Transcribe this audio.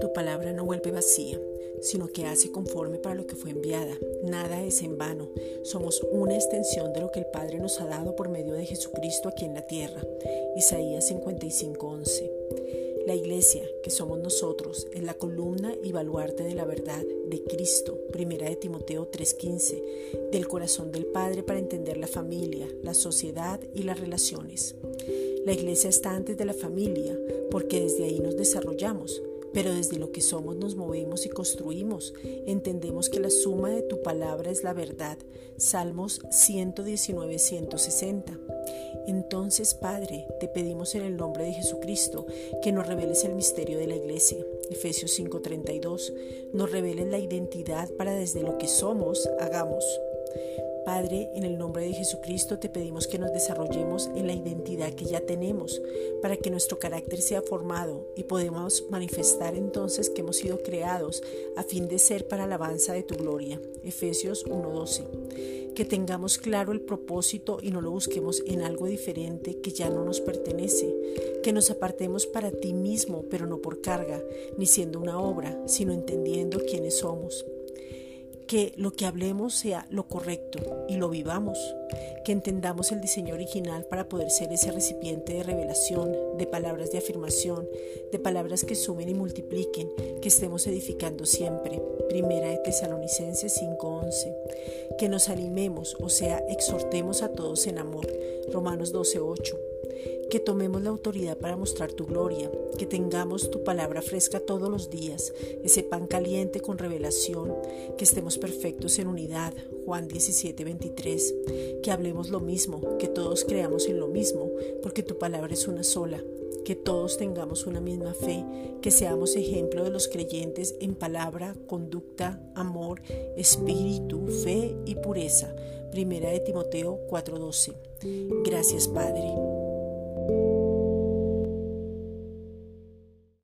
Tu palabra no vuelve vacía, sino que hace conforme para lo que fue enviada. Nada es en vano. Somos una extensión de lo que el Padre nos ha dado por medio de Jesucristo aquí en la tierra. Isaías 55:11. La iglesia, que somos nosotros, es la columna y baluarte de la verdad de Cristo, primera de Timoteo 3:15, del corazón del Padre para entender la familia, la sociedad y las relaciones. La iglesia está antes de la familia porque desde ahí nos desarrollamos, pero desde lo que somos nos movemos y construimos. Entendemos que la suma de tu palabra es la verdad. Salmos 119, 160. Entonces, Padre, te pedimos en el nombre de Jesucristo que nos reveles el misterio de la iglesia. Efesios 5:32. Nos reveles la identidad para desde lo que somos hagamos. Padre, en el nombre de Jesucristo te pedimos que nos desarrollemos en la identidad que ya tenemos, para que nuestro carácter sea formado y podamos manifestar entonces que hemos sido creados a fin de ser para alabanza de tu gloria. Efesios 1:12. Que tengamos claro el propósito y no lo busquemos en algo diferente que ya no nos pertenece. Que nos apartemos para ti mismo, pero no por carga, ni siendo una obra, sino entendiendo quiénes somos que lo que hablemos sea lo correcto y lo vivamos, que entendamos el diseño original para poder ser ese recipiente de revelación, de palabras de afirmación, de palabras que sumen y multipliquen, que estemos edificando siempre. Primera de Tesalonicenses 5:11. Que nos animemos, o sea, exhortemos a todos en amor. Romanos 12:8 que tomemos la autoridad para mostrar tu gloria, que tengamos tu palabra fresca todos los días, ese pan caliente con revelación, que estemos perfectos en unidad, Juan 17, 23, que hablemos lo mismo, que todos creamos en lo mismo, porque tu palabra es una sola, que todos tengamos una misma fe, que seamos ejemplo de los creyentes en palabra, conducta, amor, espíritu, fe y pureza. Primera de Timoteo 4:12. Gracias Padre.